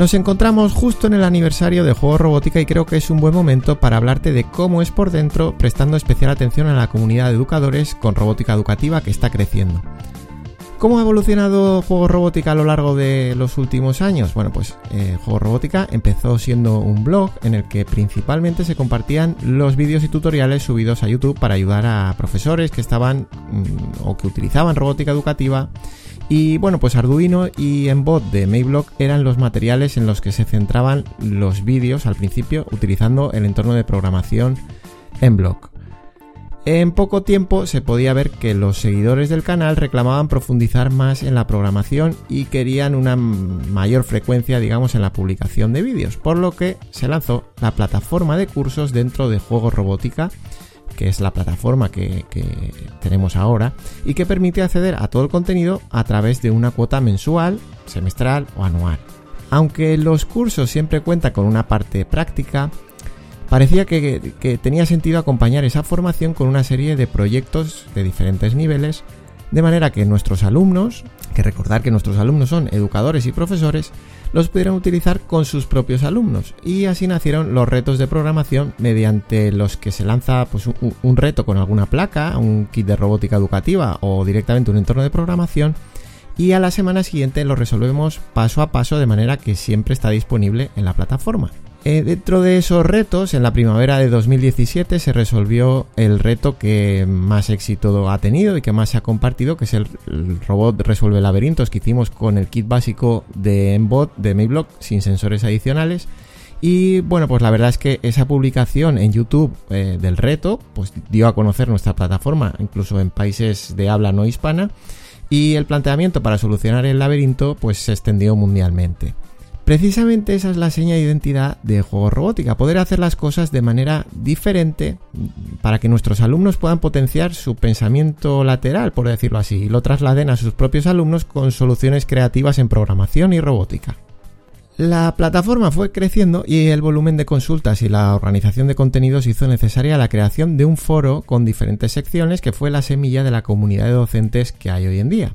Nos encontramos justo en el aniversario de Juego Robótica y creo que es un buen momento para hablarte de cómo es por dentro, prestando especial atención a la comunidad de educadores con robótica educativa que está creciendo. ¿Cómo ha evolucionado Juego Robótica a lo largo de los últimos años? Bueno, pues eh, Juego Robótica empezó siendo un blog en el que principalmente se compartían los vídeos y tutoriales subidos a YouTube para ayudar a profesores que estaban mm, o que utilizaban robótica educativa y bueno, pues Arduino y Embot de Mayblock eran los materiales en los que se centraban los vídeos al principio utilizando el entorno de programación Mblock. En poco tiempo se podía ver que los seguidores del canal reclamaban profundizar más en la programación y querían una mayor frecuencia, digamos, en la publicación de vídeos, por lo que se lanzó la plataforma de cursos dentro de Juegos Robótica que es la plataforma que, tenemos ahora, y que permite acceder a todo el contenido a través de una cuota mensual, semestral o anual. Aunque los cursos siempre cuentan con una parte práctica, parecía que, que, tenía sentido acompañar esa formación con una serie de proyectos de diferentes niveles, de manera que nuestros alumnos, que recordar que nuestros alumnos son educadores y profesores, los pudieron utilizar con sus propios alumnos y así nacieron los retos de programación mediante los que se lanza pues, un, reto con alguna placa, un kit de robótica educativa o directamente un entorno de programación y a la semana siguiente lo resolvemos paso a paso de manera que siempre está disponible en la plataforma. Eh, dentro de esos retos, en la primavera de 2017 se resolvió el reto que más éxito ha tenido y que más se ha compartido, que es el, robot resuelve laberintos que hicimos con el kit básico de Embot de Mayblock sin sensores adicionales. Y bueno, pues la verdad es que esa publicación en YouTube eh, del reto, pues dio a conocer nuestra plataforma, incluso en países de habla no hispana, y el planteamiento para solucionar el laberinto, pues se extendió mundialmente. Precisamente esa es la seña de identidad de Juego Robótica, poder hacer las cosas de manera diferente para que nuestros alumnos puedan potenciar su pensamiento lateral, por decirlo así, y lo trasladen a sus propios alumnos con soluciones creativas en programación y robótica. La plataforma fue creciendo y el volumen de consultas y la organización de contenidos hizo necesaria la creación de un foro con diferentes secciones que fue la semilla de la comunidad de docentes que hay hoy en día.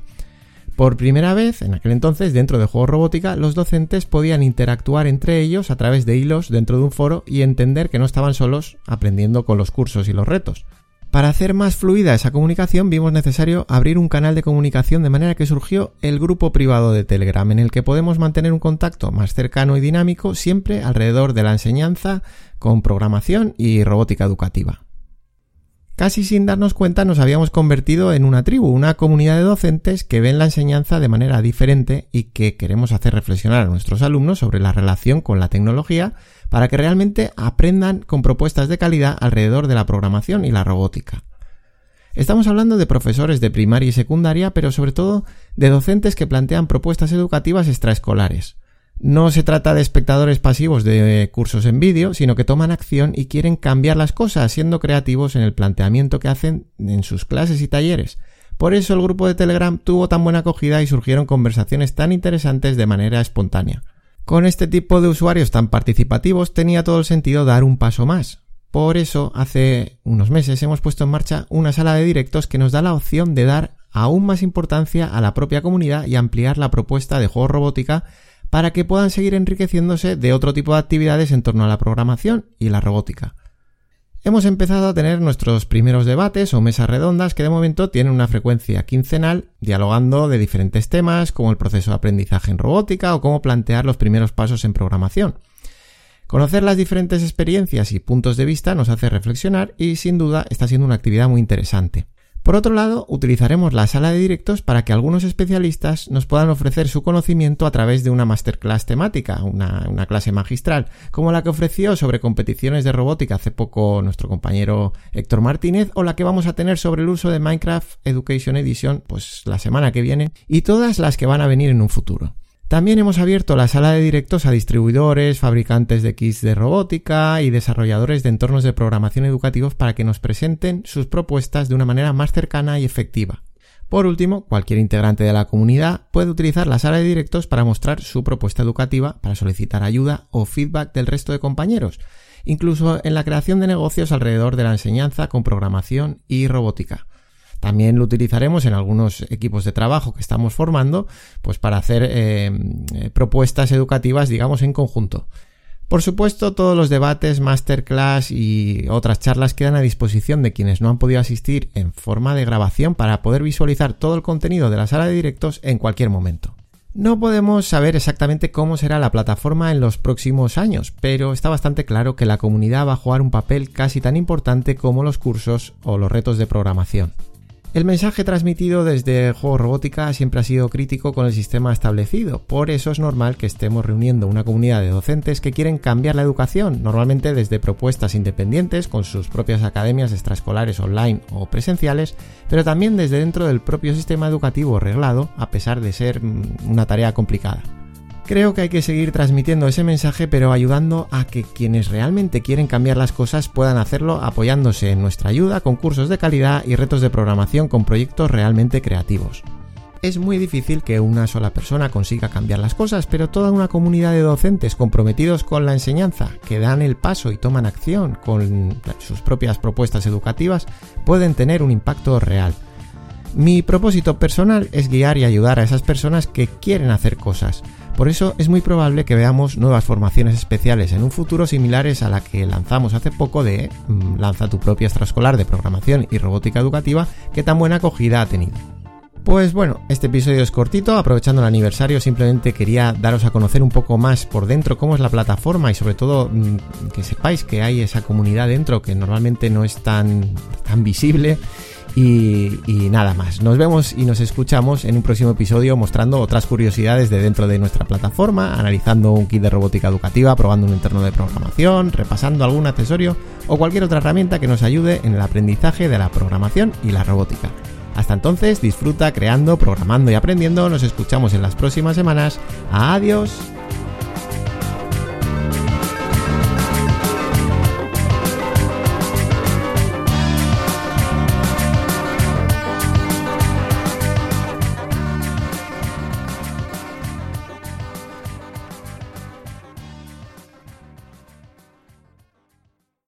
Por primera vez, en aquel entonces, dentro de Juego Robótica, los docentes podían interactuar entre ellos a través de hilos dentro de un foro y entender que no estaban solos aprendiendo con los cursos y los retos. Para hacer más fluida esa comunicación vimos necesario abrir un canal de comunicación de manera que surgió el grupo privado de Telegram en el que podemos mantener un contacto más cercano y dinámico siempre alrededor de la enseñanza con programación y robótica educativa. Casi sin darnos cuenta nos habíamos convertido en una tribu, una comunidad de docentes que ven la enseñanza de manera diferente y que queremos hacer reflexionar a nuestros alumnos sobre la relación con la tecnología para que realmente aprendan con propuestas de calidad alrededor de la programación y la robótica. Estamos hablando de profesores de primaria y secundaria, pero sobre todo de docentes que plantean propuestas educativas extraescolares. No se trata de espectadores pasivos de cursos en vídeo, sino que toman acción y quieren cambiar las cosas, siendo creativos en el planteamiento que hacen en sus clases y talleres. Por eso el grupo de Telegram tuvo tan buena acogida y surgieron conversaciones tan interesantes de manera espontánea. Con este tipo de usuarios tan participativos tenía todo el sentido dar un paso más. Por eso, hace unos meses hemos puesto en marcha una sala de directos que nos da la opción de dar aún más importancia a la propia comunidad y ampliar la propuesta de juego robótica para que puedan seguir enriqueciéndose de otro tipo de actividades en torno a la programación y la robótica. Hemos empezado a tener nuestros primeros debates o mesas redondas que de momento tienen una frecuencia quincenal, dialogando de diferentes temas como el proceso de aprendizaje en robótica o cómo plantear los primeros pasos en programación. Conocer las diferentes experiencias y puntos de vista nos hace reflexionar y sin duda está siendo una actividad muy interesante. Por otro lado, utilizaremos la sala de directos para que algunos especialistas nos puedan ofrecer su conocimiento a través de una masterclass temática, una, clase magistral, como la que ofreció sobre competiciones de robótica hace poco nuestro compañero Héctor Martínez, o la que vamos a tener sobre el uso de Minecraft Education Edition, pues la semana que viene, y todas las que van a venir en un futuro. También hemos abierto la sala de directos a distribuidores, fabricantes de kits de robótica y desarrolladores de entornos de programación educativos para que nos presenten sus propuestas de una manera más cercana y efectiva. Por último, cualquier integrante de la comunidad puede utilizar la sala de directos para mostrar su propuesta educativa, para solicitar ayuda o feedback del resto de compañeros, incluso en la creación de negocios alrededor de la enseñanza con programación y robótica. También lo utilizaremos en algunos equipos de trabajo que estamos formando, pues para hacer eh, eh, propuestas educativas, digamos, en conjunto. Por supuesto, todos los debates, masterclass y otras charlas quedan a disposición de quienes no han podido asistir en forma de grabación para poder visualizar todo el contenido de la sala de directos en cualquier momento. No podemos saber exactamente cómo será la plataforma en los próximos años, pero está bastante claro que la comunidad va a jugar un papel casi tan importante como los cursos o los retos de programación. El mensaje transmitido desde Juego Robótica siempre ha sido crítico con el sistema establecido, por eso es normal que estemos reuniendo una comunidad de docentes que quieren cambiar la educación, normalmente desde propuestas independientes con sus propias academias extraescolares online o presenciales, pero también desde dentro del propio sistema educativo reglado, a pesar de ser mm, una tarea complicada. Creo que hay que seguir transmitiendo ese mensaje, pero ayudando a que quienes realmente quieren cambiar las cosas puedan hacerlo apoyándose en nuestra ayuda con cursos de calidad y retos de programación con proyectos realmente creativos. Es muy difícil que una sola persona consiga cambiar las cosas, pero toda una comunidad de docentes comprometidos con la enseñanza, que dan el paso y toman acción con sus propias propuestas educativas, pueden tener un impacto real. Mi propósito personal es guiar y ayudar a esas personas que quieren hacer cosas, por eso es muy probable que veamos nuevas formaciones especiales en un futuro similares a la que lanzamos hace poco de mm, Lanza tu propia extraescolar de programación y robótica educativa que tan buena acogida ha tenido. Pues bueno, este episodio es cortito, aprovechando el aniversario simplemente quería daros a conocer un poco más por dentro cómo es la plataforma y sobre todo mm, que sepáis que hay esa comunidad dentro que normalmente no es tan, tan visible y, nada más. Nos vemos y nos escuchamos en un próximo episodio mostrando otras curiosidades de dentro de nuestra plataforma, analizando un kit de robótica educativa, probando un entorno de programación, repasando algún accesorio o cualquier otra herramienta que nos ayude en el aprendizaje de la programación y la robótica. Hasta entonces, disfruta creando, programando y aprendiendo. Nos escuchamos en las próximas semanas. Adiós.